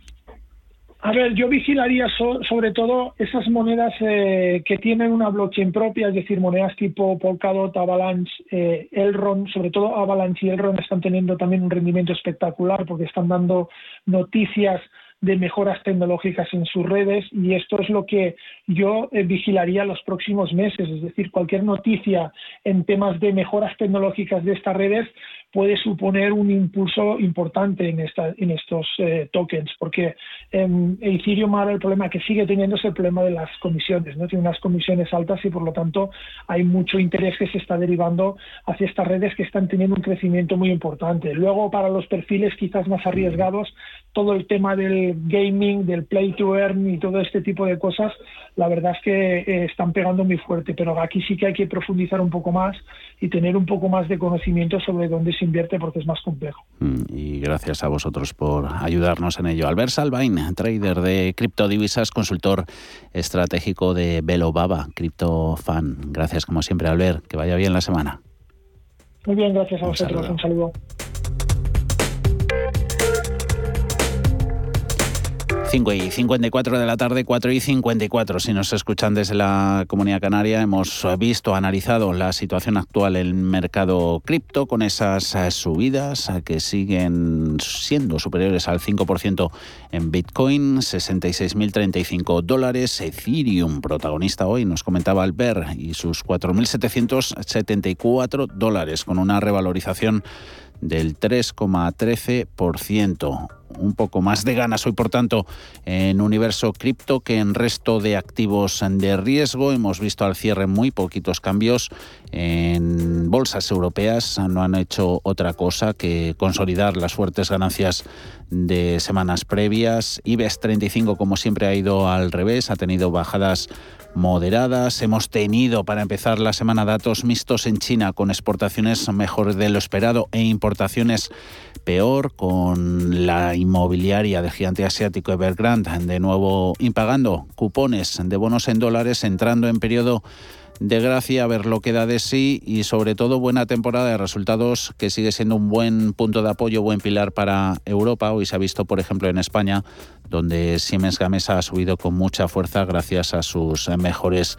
Speaker 25: A ver, yo vigilaría sobre todo esas monedas eh, que tienen una blockchain propia, es decir, monedas tipo Polkadot, Avalanche, eh, Elrond, sobre todo Avalanche y Elrond están teniendo también un rendimiento espectacular porque están dando noticias de mejoras tecnológicas en sus redes y esto es lo que yo eh, vigilaría los próximos meses, es decir, cualquier noticia en temas de mejoras tecnológicas de estas redes puede suponer un impulso importante en, esta, en estos eh, tokens, porque en Ethereum ahora el problema que sigue teniendo es el problema de las comisiones, ¿no? Tiene unas comisiones altas y por lo tanto hay mucho interés que se está derivando hacia estas redes que están teniendo un crecimiento muy importante. Luego, para los perfiles quizás más arriesgados, todo el tema del gaming, del play to earn y todo este tipo de cosas, la verdad es que eh, están pegando muy fuerte, pero aquí sí que hay que profundizar un poco más y tener un poco más de conocimiento sobre dónde se se invierte porque es más complejo.
Speaker 7: Mm, y gracias a vosotros por ayudarnos en ello. Albert Salvain, trader de criptodivisas, consultor estratégico de Velo Baba, criptofan. Gracias como siempre, Albert. Que vaya bien la semana.
Speaker 25: Muy bien, gracias a vosotros. Un saludo.
Speaker 7: 5 y 54 de la tarde, 4 y 54. Si nos escuchan desde la Comunidad Canaria, hemos visto, analizado la situación actual en mercado cripto con esas eh, subidas eh, que siguen siendo superiores al 5% en Bitcoin, 66.035 dólares. Ethereum, protagonista hoy, nos comentaba Albert, y sus 4.774 dólares, con una revalorización del 3,13%. Un poco más de ganas hoy, por tanto, en universo cripto que en resto de activos de riesgo. Hemos visto al cierre muy poquitos cambios en bolsas europeas. No han hecho otra cosa que consolidar las fuertes ganancias de semanas previas. IBEX 35, como siempre, ha ido al revés, ha tenido bajadas moderadas. Hemos tenido para empezar la semana datos mixtos en China con exportaciones mejor de lo esperado e importaciones peor con la inmobiliaria del gigante asiático Evergrande de nuevo impagando cupones de bonos en dólares entrando en periodo de gracia, a ver lo que da de sí y sobre todo buena temporada de resultados que sigue siendo un buen punto de apoyo, buen pilar para Europa. Hoy se ha visto, por ejemplo, en España, donde Siemens Gamesa ha subido con mucha fuerza gracias a sus mejores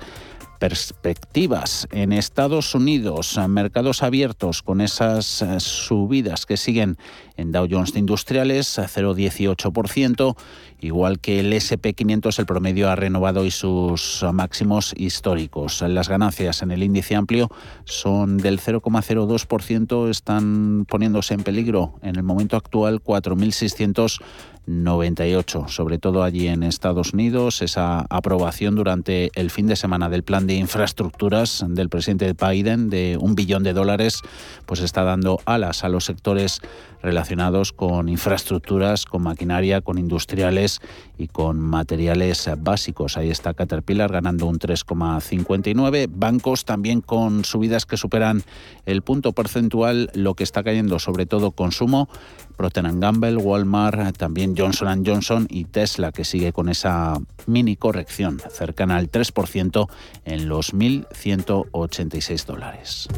Speaker 7: perspectivas. En Estados Unidos, mercados abiertos con esas subidas que siguen en Dow Jones Industriales, 0,18%, igual que el SP500, el promedio ha renovado y sus máximos históricos. Las ganancias en el índice amplio son del 0,02%, están poniéndose en peligro en el momento actual 4.600 98, sobre todo allí en Estados Unidos, esa aprobación durante el fin de semana del plan de infraestructuras del presidente Biden de un billón de dólares, pues está dando alas a los sectores relacionados con infraestructuras, con maquinaria, con industriales y con materiales básicos. Ahí está Caterpillar ganando un 3,59. Bancos también con subidas que superan el punto porcentual, lo que está cayendo sobre todo consumo. Procter Gamble, Walmart, también Johnson Johnson y Tesla, que sigue con esa mini corrección cercana al 3% en los 1.186 dólares.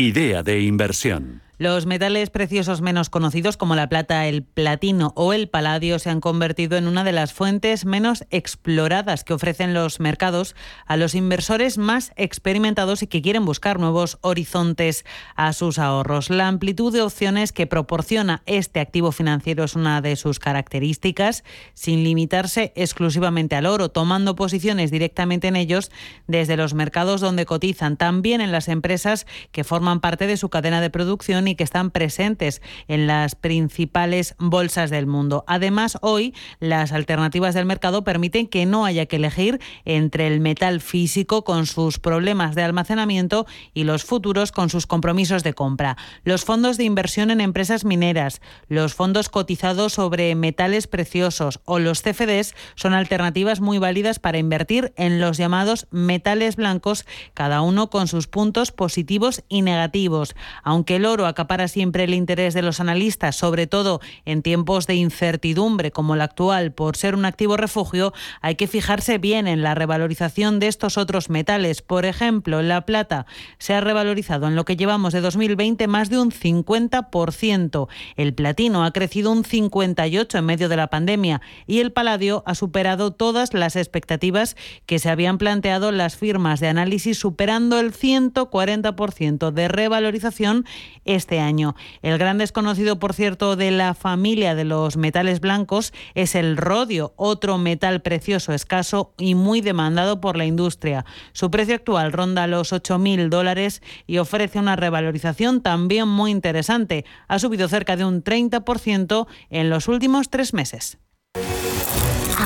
Speaker 4: Idea de inversión.
Speaker 26: Los metales preciosos menos conocidos como la plata, el platino o el paladio se han convertido en una de las fuentes menos exploradas que ofrecen los mercados a los inversores más experimentados y que quieren buscar nuevos horizontes a sus ahorros. La amplitud de opciones que proporciona este activo financiero es una de sus características, sin limitarse exclusivamente al oro, tomando posiciones directamente en ellos desde los mercados donde cotizan, también en las empresas que forman parte de su cadena de producción y que están presentes en las principales bolsas del mundo. Además, hoy las alternativas del mercado permiten que no haya que elegir entre el metal físico con sus problemas de almacenamiento y los futuros con sus compromisos de compra. Los fondos de inversión en empresas mineras, los fondos cotizados sobre metales preciosos o los CFDs son alternativas muy válidas para invertir en los llamados metales blancos, cada uno con sus puntos positivos y negativos. Aunque el oro acapara siempre el interés de los analistas, sobre todo en tiempos de incertidumbre como el actual por ser un activo refugio, hay que fijarse bien en la revalorización de estos otros metales. Por ejemplo, la plata se ha revalorizado en lo que llevamos de 2020 más de un 50%. El platino ha crecido un 58% en medio de la pandemia y el paladio ha superado todas las expectativas que se habían planteado las firmas de análisis, superando el 140% de revalorización este año. El gran desconocido, por cierto, de la familia de los metales blancos es el rodio, otro metal precioso, escaso y muy demandado por la industria. Su precio actual ronda los 8.000 dólares y ofrece una revalorización también muy interesante. Ha subido cerca de un 30% en los últimos tres meses.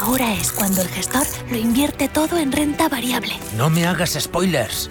Speaker 27: Ahora es cuando el gestor lo invierte todo en renta variable.
Speaker 28: No me hagas spoilers.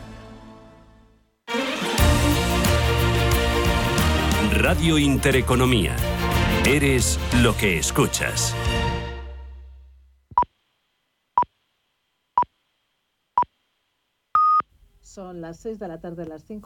Speaker 4: Radio Intereconomía. Eres lo que escuchas.
Speaker 29: Son las 6 de la tarde, las 5.